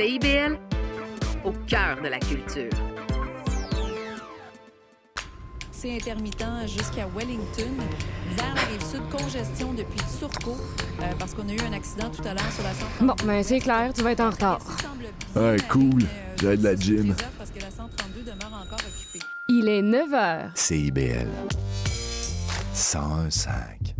CIBL, au cœur de la culture. C'est intermittent jusqu'à Wellington. Vers la rive sud, congestion depuis Turcot, euh, parce qu'on a eu un accident tout à l'heure sur la 132. Bon, ben c'est clair, tu vas être en retard. Ouais, cool. J'ai de la gym. Parce que la 132 demeure encore occupée. Il est 9 h. CIBL 101.5.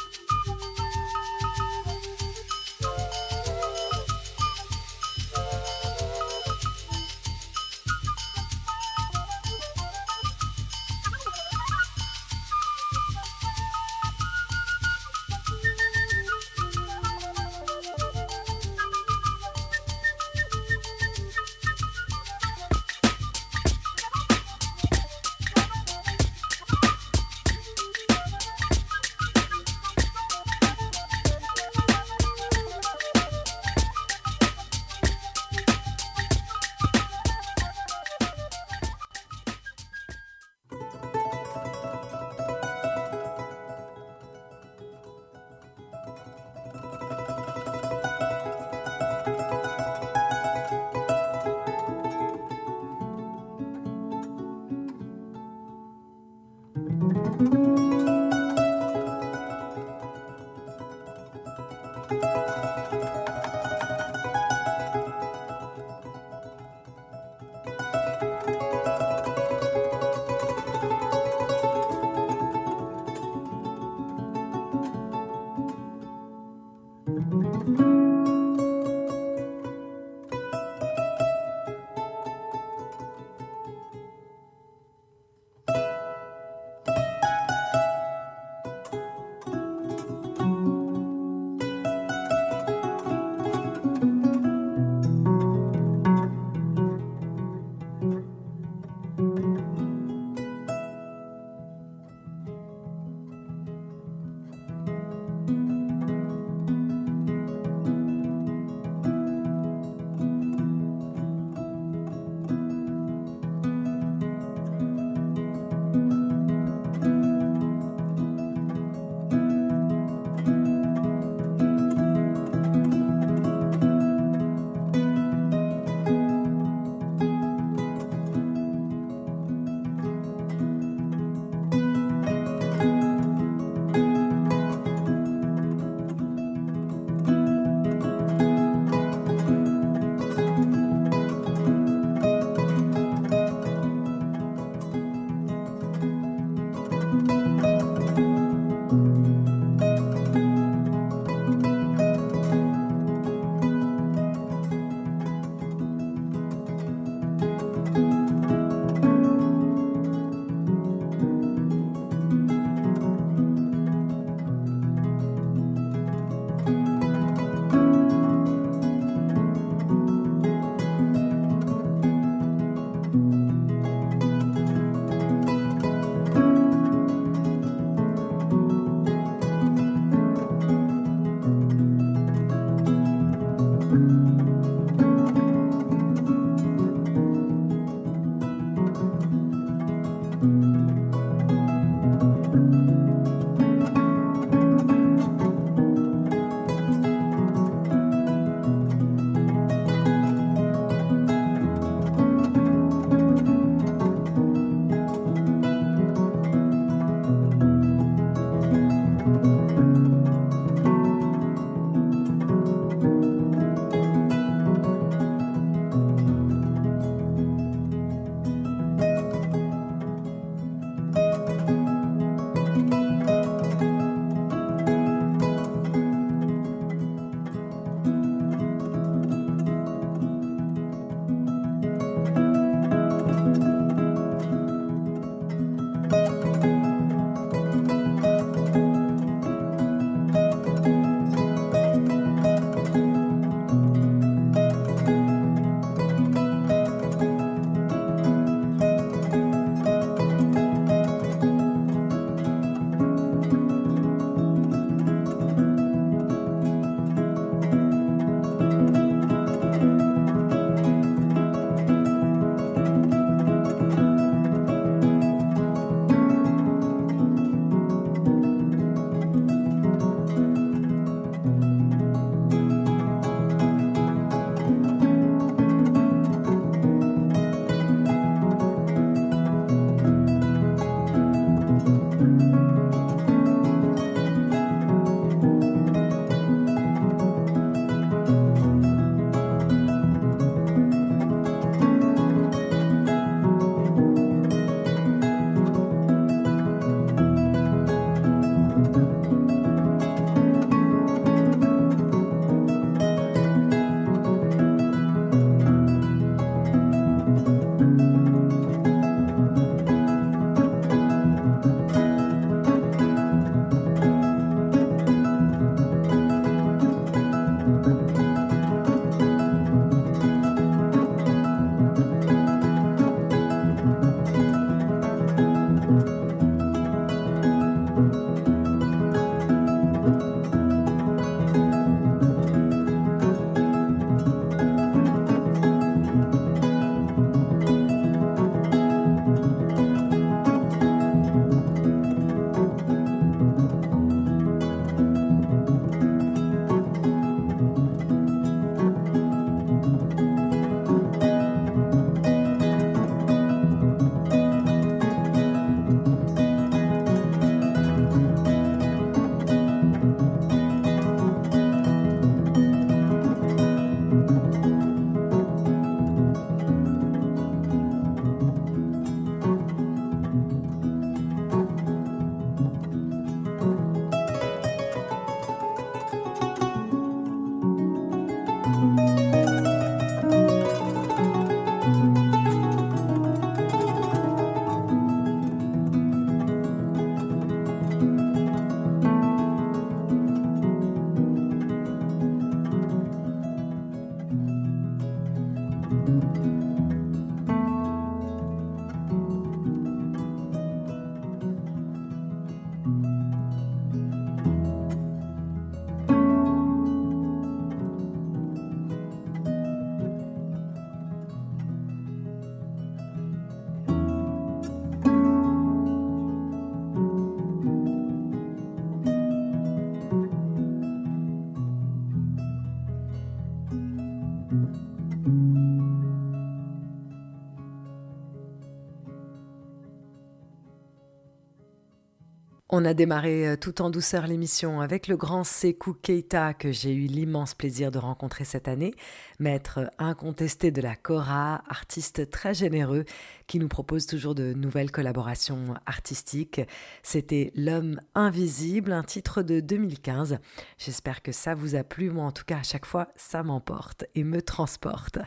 On a démarré euh, tout en douceur l'émission avec le grand Sekou Keita que j'ai eu l'immense plaisir de rencontrer cette année, maître incontesté de la Kora, artiste très généreux qui nous propose toujours de nouvelles collaborations artistiques. C'était L'homme invisible, un titre de 2015. J'espère que ça vous a plu. Moi, en tout cas, à chaque fois, ça m'emporte et me transporte.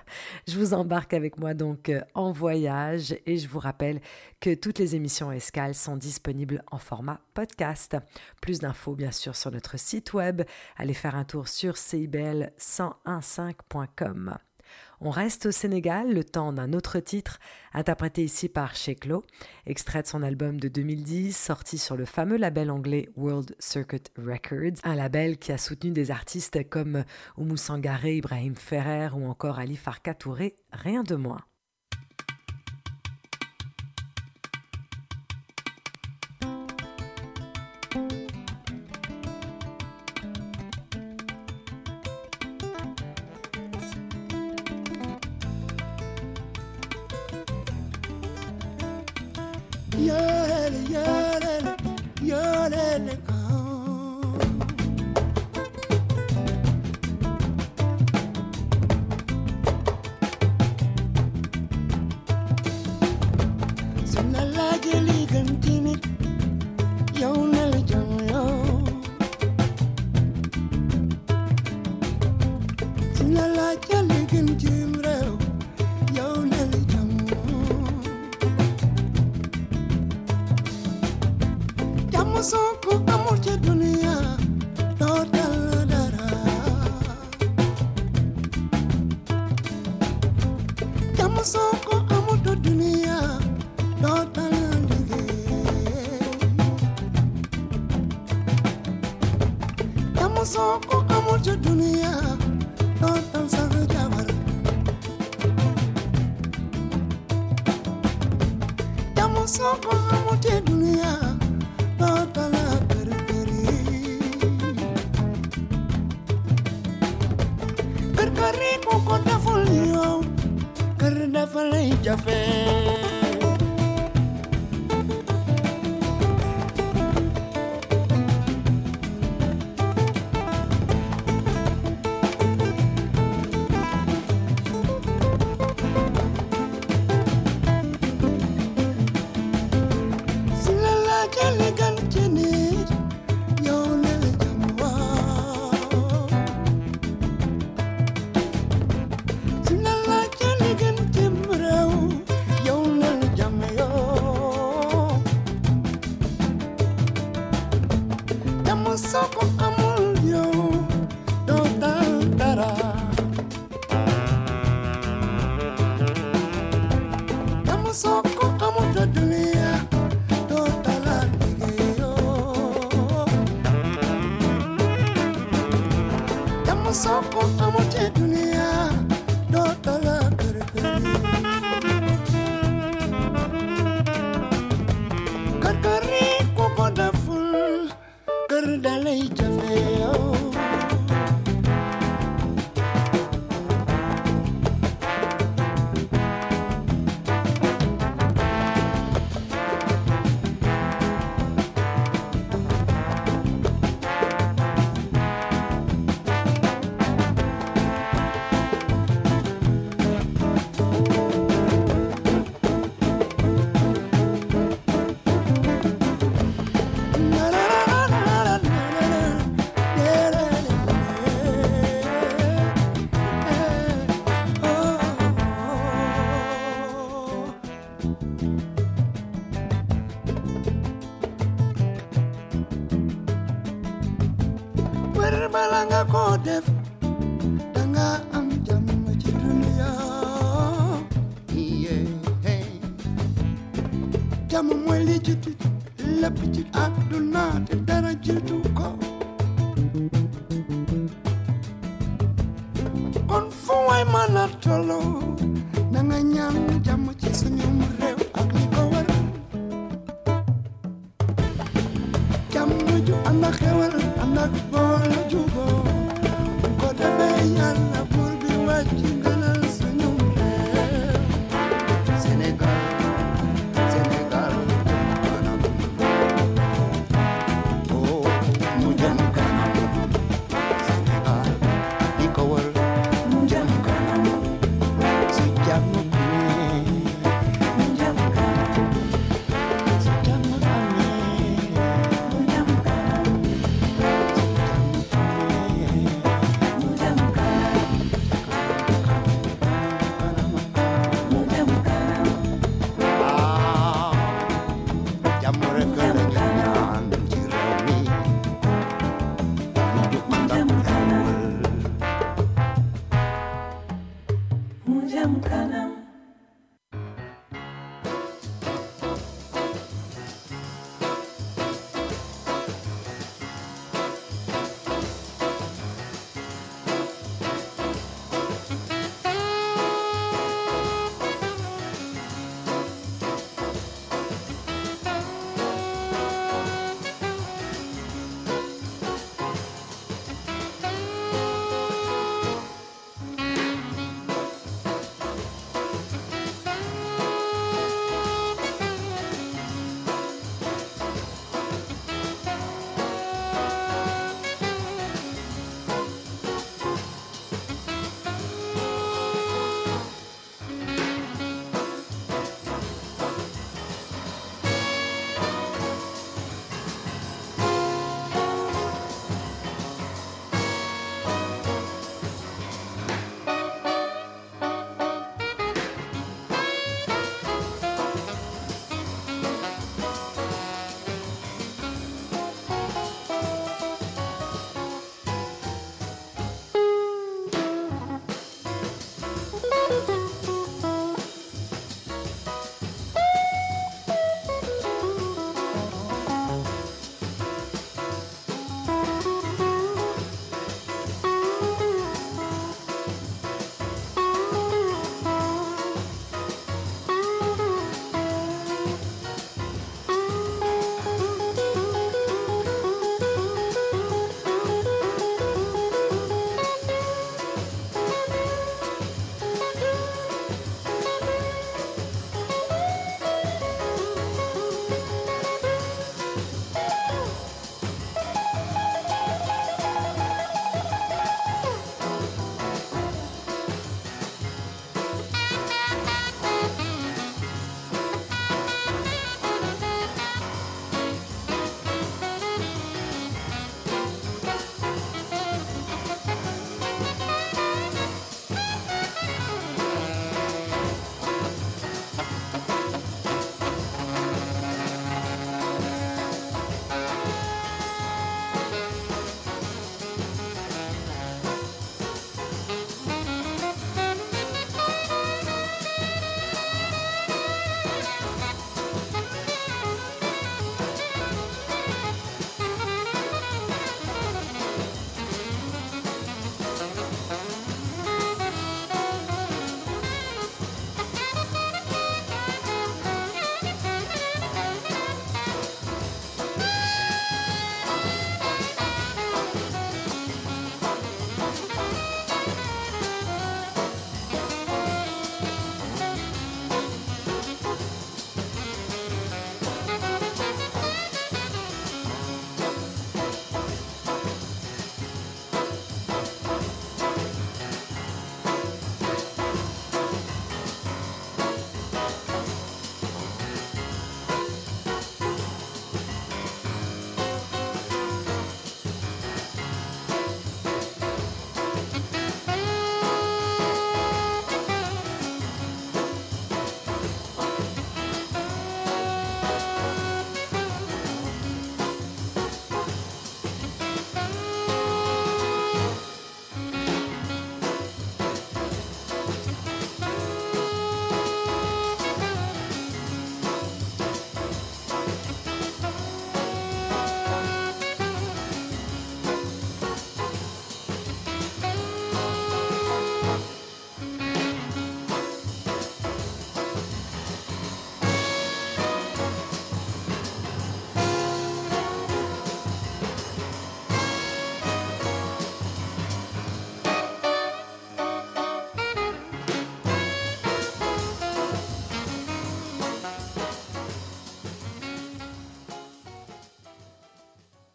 Je vous embarque avec moi donc euh, en voyage et je vous rappelle que toutes les émissions escales sont disponibles en format podcast. Plus d'infos, bien sûr, sur notre site web. Allez faire un tour sur cibel1015.com. On reste au Sénégal, le temps d'un autre titre, interprété ici par Sheklo, extrait de son album de 2010, sorti sur le fameux label anglais World Circuit Records, un label qui a soutenu des artistes comme Oumou Sangaré, Ibrahim Ferrer ou encore Ali Farka Touré, rien de moins. そっ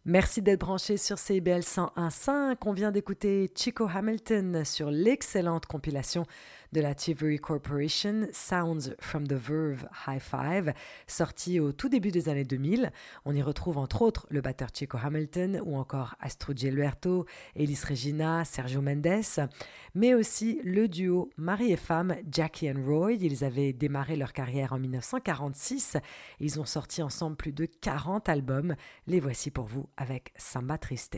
Merci d'être branché sur CBL 101.5. On vient d'écouter Chico Hamilton sur l'excellente compilation de la Chivery Corporation, Sounds from the Verve High Five, sorti au tout début des années 2000. On y retrouve entre autres le batteur Chico Hamilton ou encore Astro Gilberto, Elis Regina, Sergio Mendes, mais aussi le duo mari et femme Jackie and Roy. Ils avaient démarré leur carrière en 1946. Ils ont sorti ensemble plus de 40 albums. Les voici pour vous avec Samba Triste.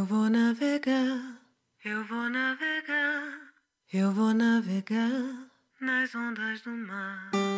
Eu vou navegar, eu vou navegar, eu vou navegar nas ondas do mar.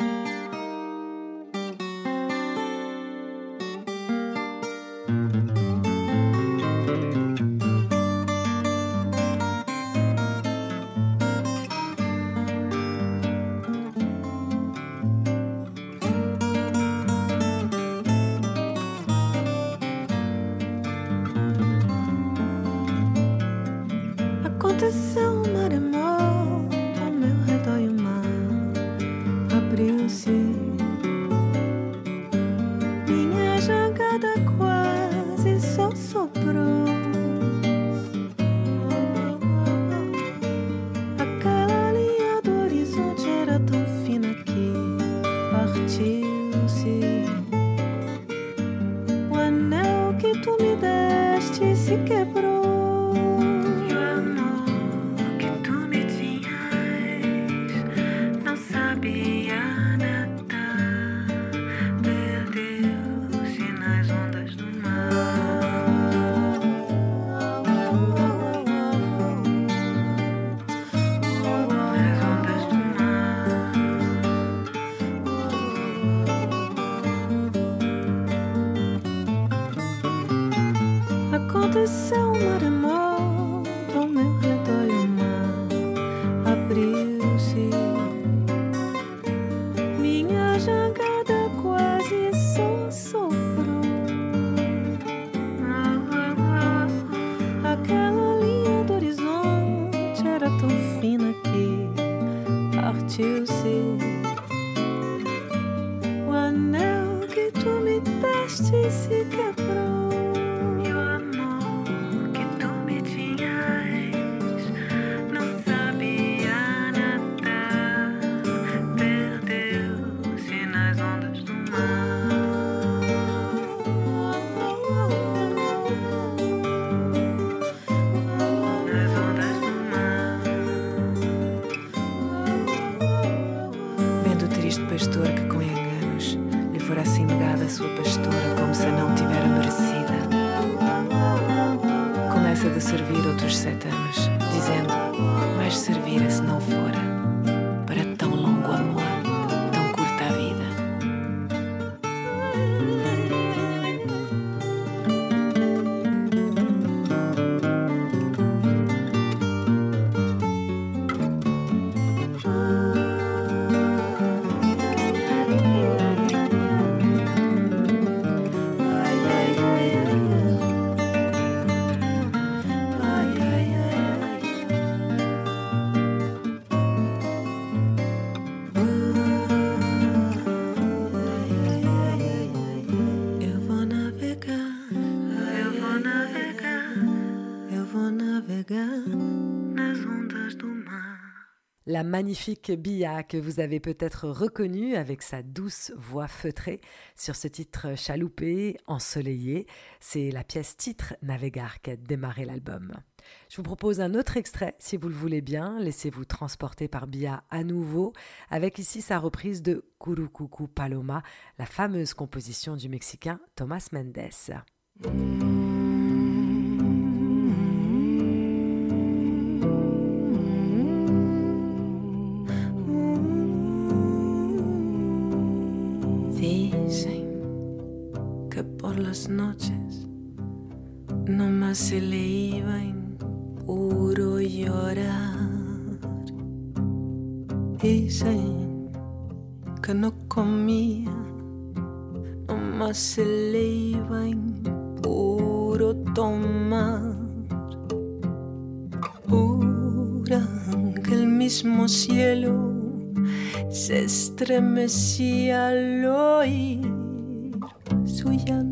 La magnifique Bia que vous avez peut-être reconnue avec sa douce voix feutrée sur ce titre chaloupé, ensoleillé. C'est la pièce titre Navegar qui a démarré l'album. Je vous propose un autre extrait, si vous le voulez bien. Laissez-vous transporter par Bia à nouveau, avec ici sa reprise de Curucucu Paloma, la fameuse composition du Mexicain Thomas Mendes. Se le iba en puro llorar. Dicen que no comía, nomás se le iba en puro tomar. Juran que el mismo cielo se estremecía al oír su llanto.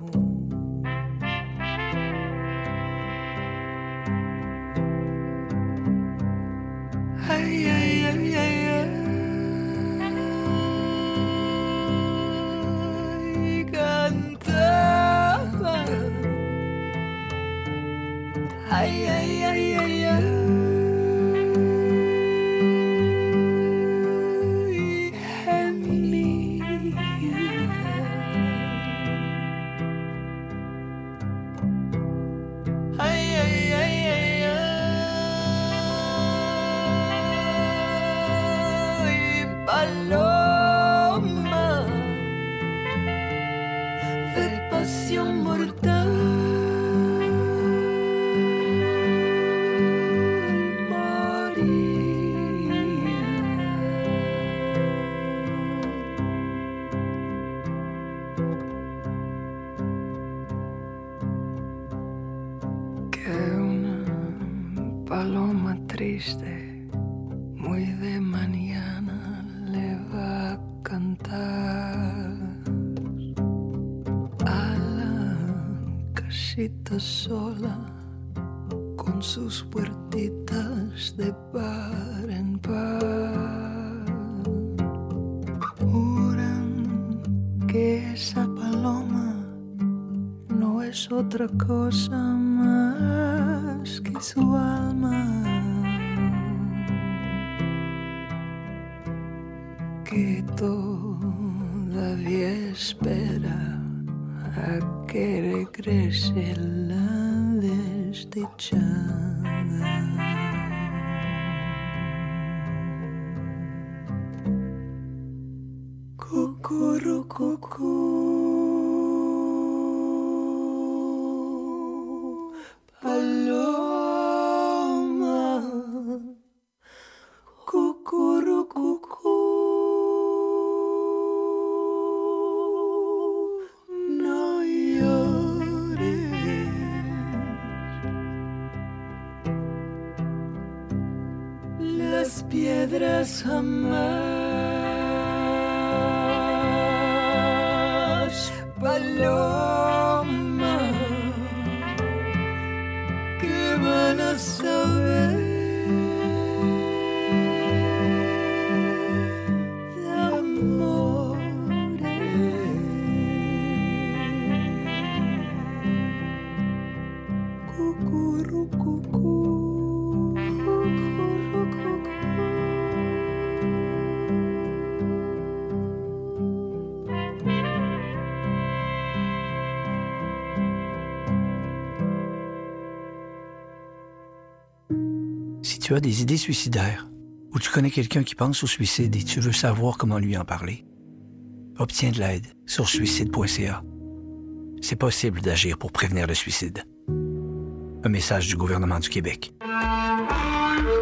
outra coxa. as her. Tu as des idées suicidaires ou tu connais quelqu'un qui pense au suicide et tu veux savoir comment lui en parler, obtiens de l'aide sur suicide.ca. C'est possible d'agir pour prévenir le suicide. Un message du gouvernement du Québec.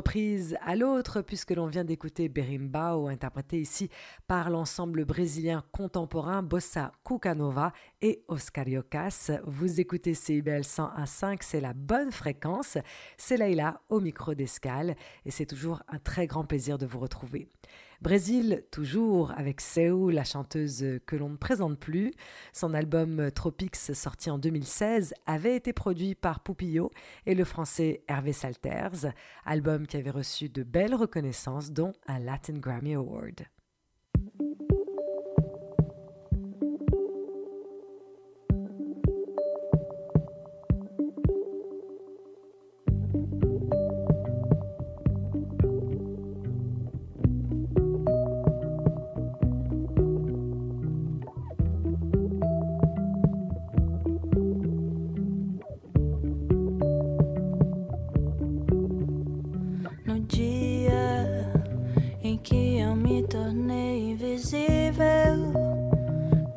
Reprise à l'autre, puisque l'on vient d'écouter Berimbau, interprété ici par l'ensemble brésilien contemporain Bossa Cucanova et Oscar Iocas. Vous écoutez CIBL 101.5, c'est la bonne fréquence. C'est Leïla au micro d'escale et c'est toujours un très grand plaisir de vous retrouver. Brésil, toujours avec Seu, la chanteuse que l'on ne présente plus. Son album Tropics, sorti en 2016, avait été produit par Poupillo et le français Hervé Salters, album qui avait reçu de belles reconnaissances, dont un Latin Grammy Award.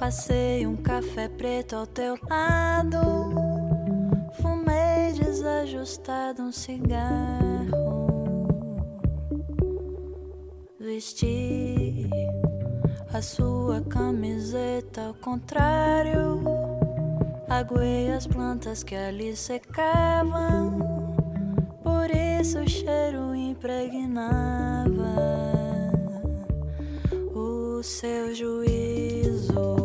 Passei um café preto ao teu lado. Fumei desajustado um cigarro. Vesti a sua camiseta ao contrário. Aguei as plantas que ali secavam. Por isso o cheiro impregnava o seu juízo.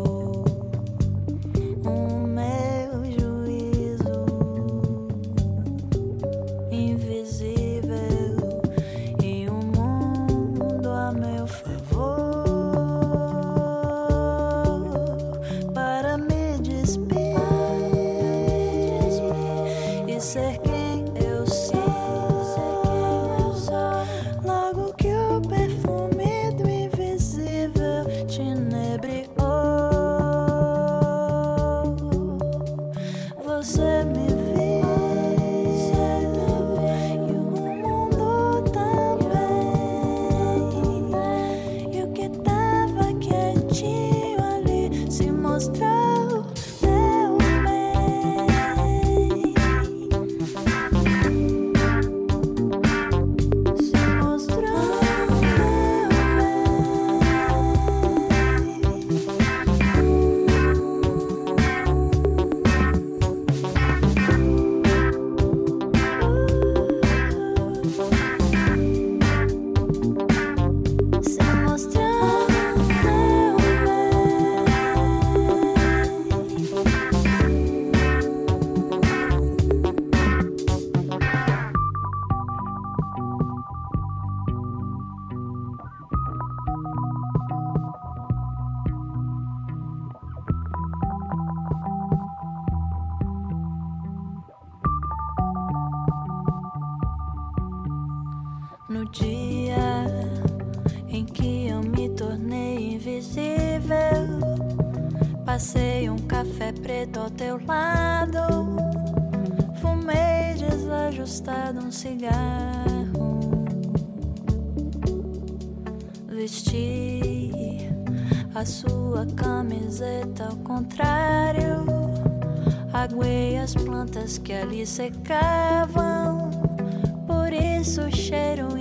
No dia em que eu me tornei invisível, passei um café preto ao teu lado, fumei desajustado um cigarro, vesti a sua camiseta ao contrário, aguei as plantas que ali secavam besos, é cheiro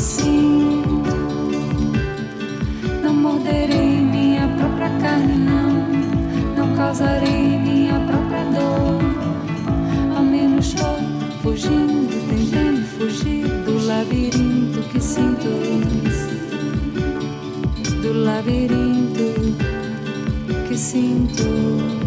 sinto. Não morderei minha própria carne, não. Não causarei minha própria dor. Ao menos estou fugindo, tentando fugir do labirinto que sinto. Do labirinto que sinto.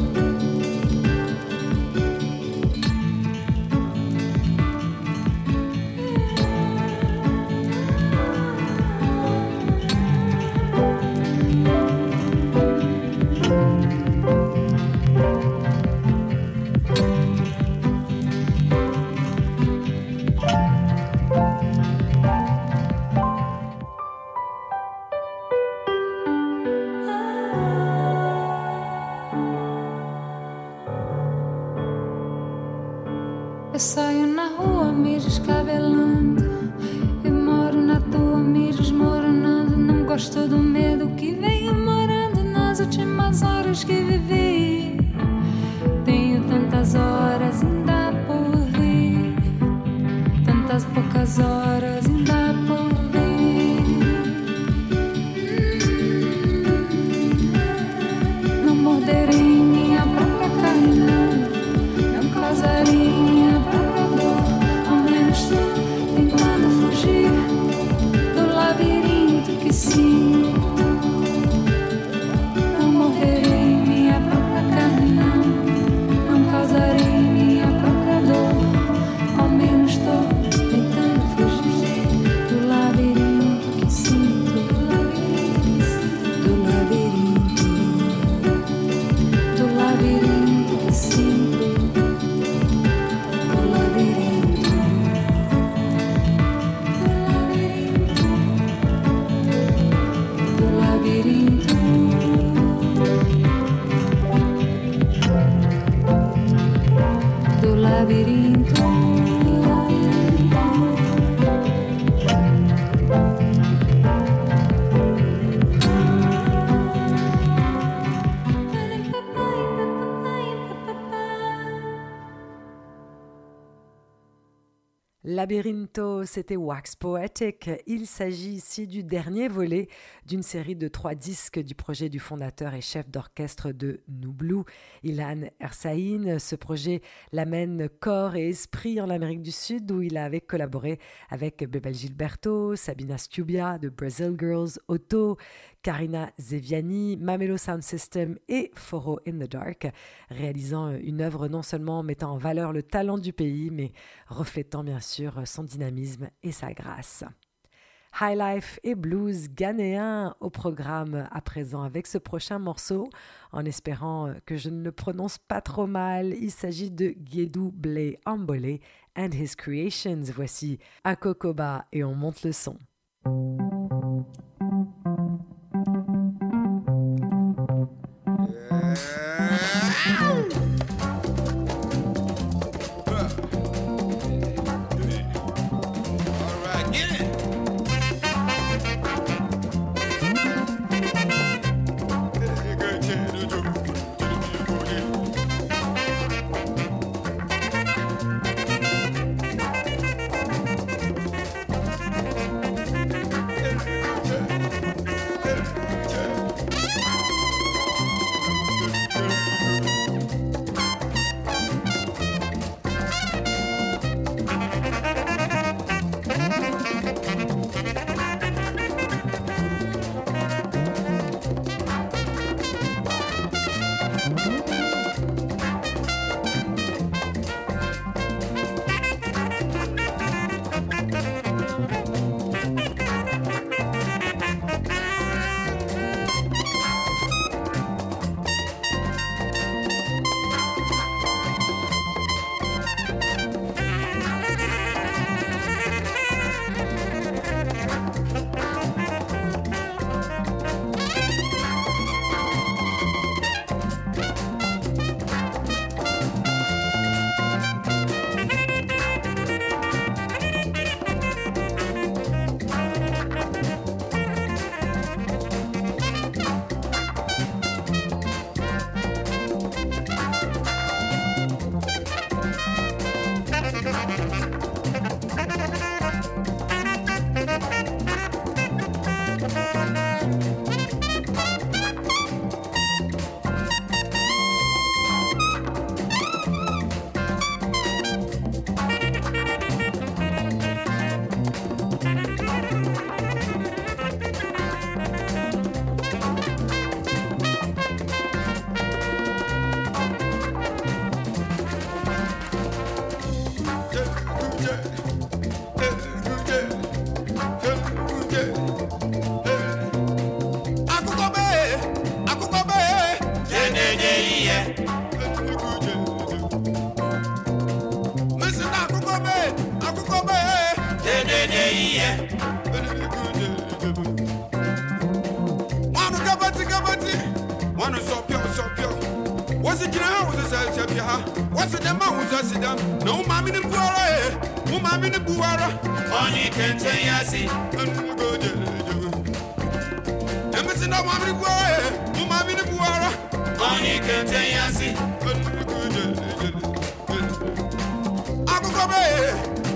Labyrintho, c'était Wax Poetic. Il s'agit ici du dernier volet d'une série de trois disques du projet du fondateur et chef d'orchestre de Noublou, Ilan Ersaïn. Ce projet l'amène corps et esprit en Amérique du Sud où il avait collaboré avec Bebel Gilberto, Sabina Stubia de Brazil Girls, Otto, Karina Zeviani, Mamelo Sound System et Foro in the Dark, réalisant une œuvre non seulement mettant en valeur le talent du pays, mais reflétant bien sûr son dynamisme et sa grâce. High Life et Blues ghanéen au programme à présent avec ce prochain morceau, en espérant que je ne le prononce pas trop mal. Il s'agit de Guédou Blé Ambole and His Creations. Voici Akokoba et on monte le son. Yes, the mountains are sit down. No mammy in Puara, no mammy in Puara. Only can say yes, and good. Embassy, no mammy in no mammy in Puara. Only can say yes, and good. Akukabe,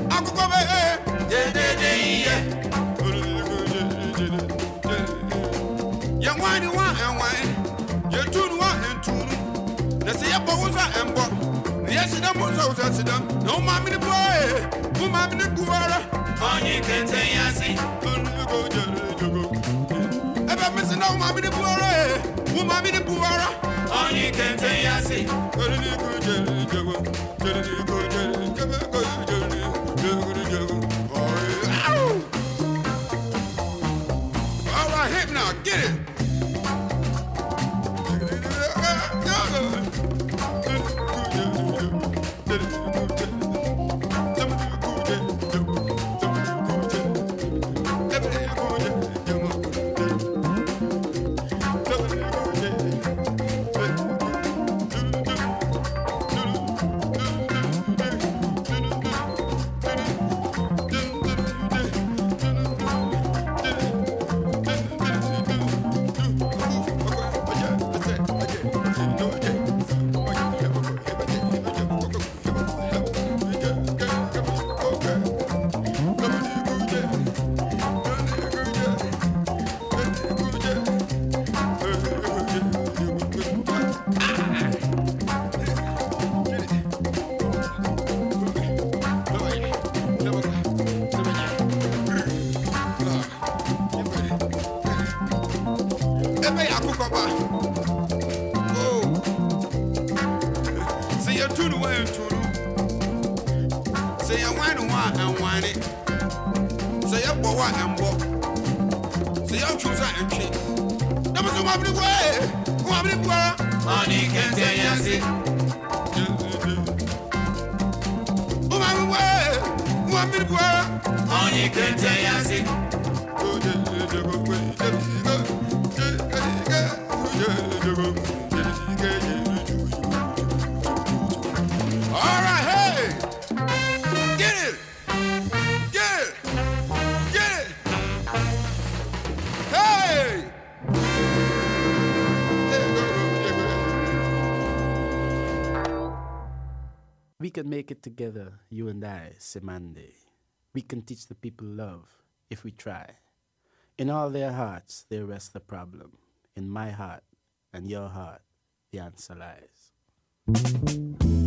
Akukabe, de de de, yeah. Young wine, one and wine. You're and two. Let's see a and. Yes, the boss was at them. No mammy the boy. Who mammy the guara? Only can say yes. Ever missing no mammy the boy. Who mammy the guara? Only can say yes. Only good, good, good, good, good, good, good, good, good, good, good, good, good, It together, you and I, Semande. We can teach the people love if we try. In all their hearts, there rests the problem. In my heart and your heart, the answer lies.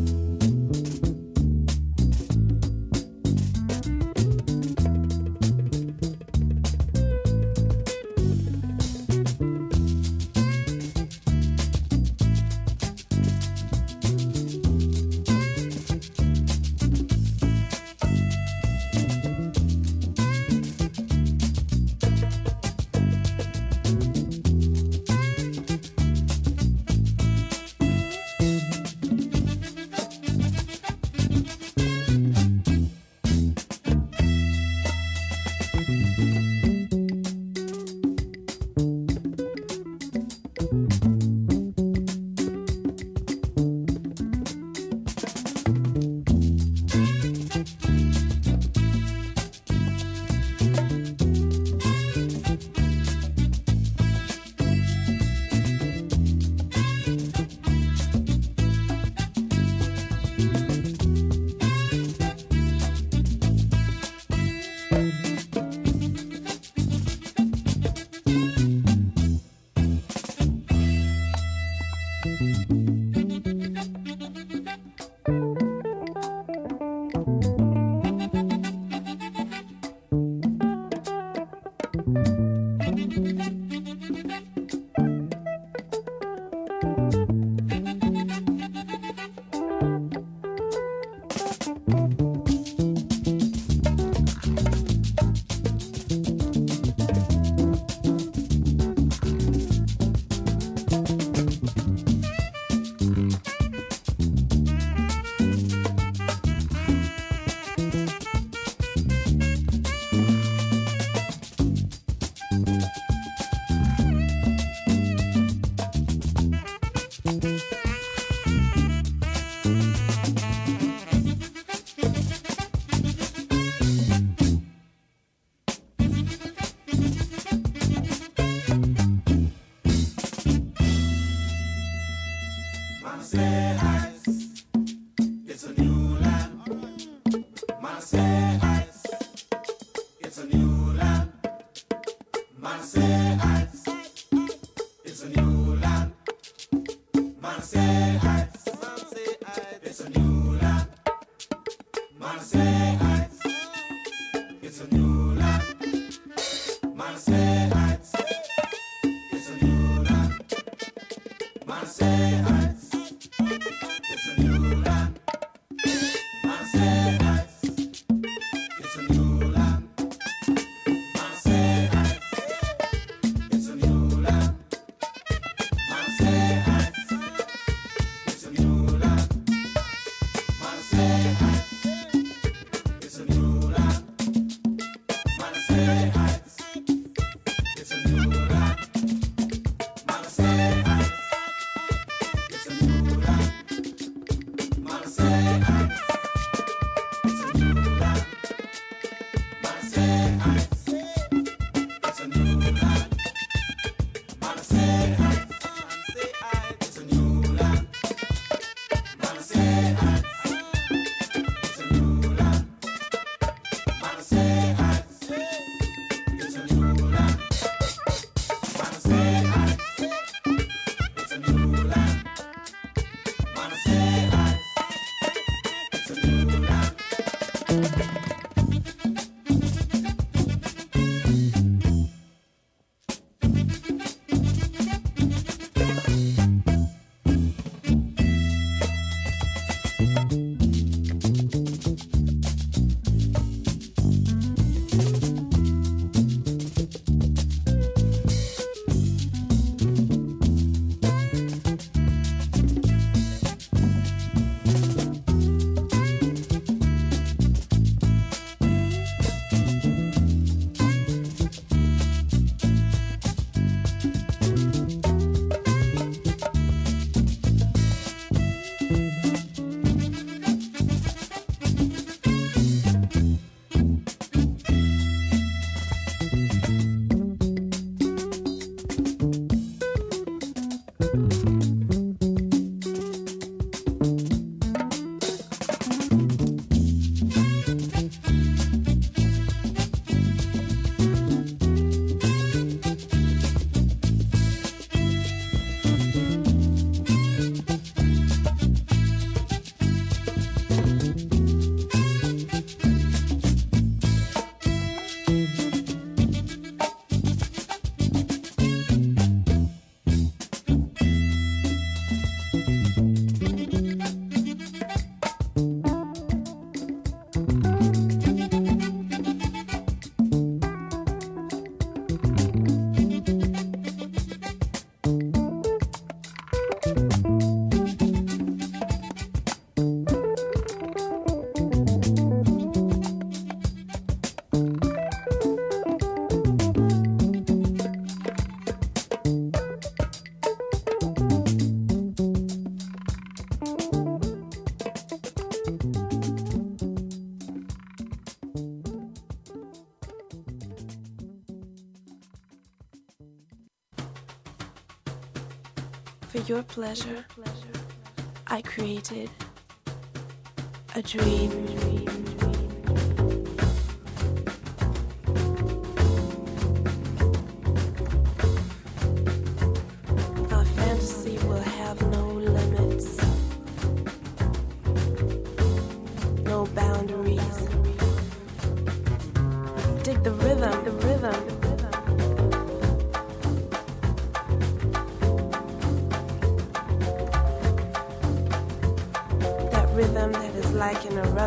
Your pleasure, I created a dream.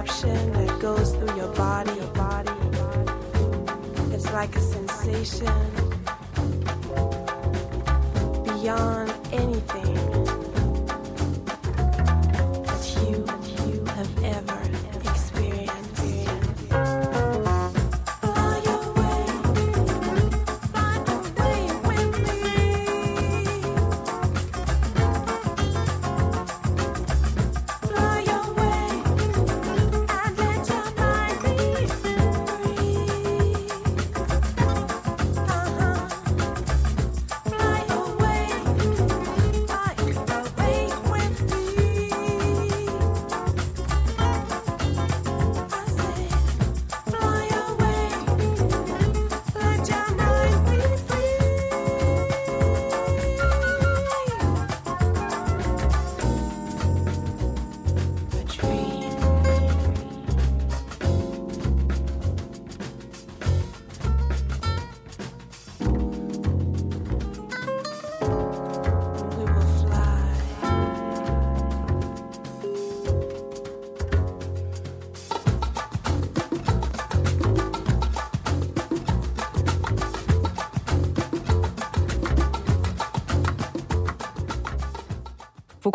Eruption that goes through your body. Your body. It's like a sensation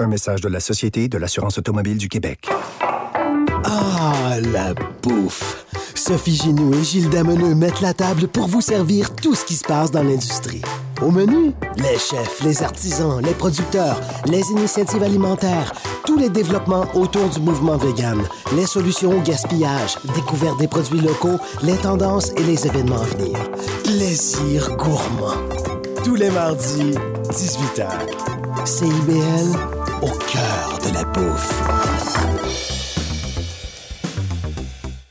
Un message de la Société de l'assurance automobile du Québec. Ah, la bouffe! Sophie Ginou et Gilles Dameneux mettent la table pour vous servir tout ce qui se passe dans l'industrie. Au menu, les chefs, les artisans, les producteurs, les initiatives alimentaires, tous les développements autour du mouvement vegan, les solutions au gaspillage, découverte des produits locaux, les tendances et les événements à venir. Plaisir gourmand. Tous les mardis, 18h. CIBL, au cœur de la bouffe.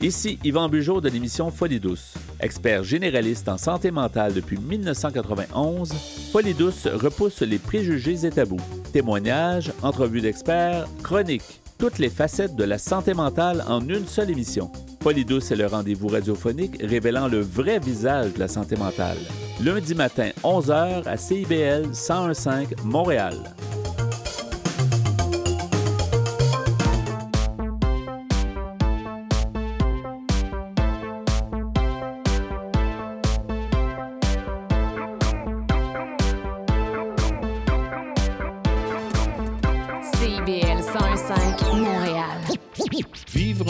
Ici Yvan Bugeaud de l'émission Folie douce. Expert généraliste en santé mentale depuis 1991, Folie douce repousse les préjugés et tabous. Témoignages, entrevues d'experts, chroniques, toutes les facettes de la santé mentale en une seule émission. Folie douce est le rendez-vous radiophonique révélant le vrai visage de la santé mentale. Lundi matin, 11h à CIBL 1015 Montréal.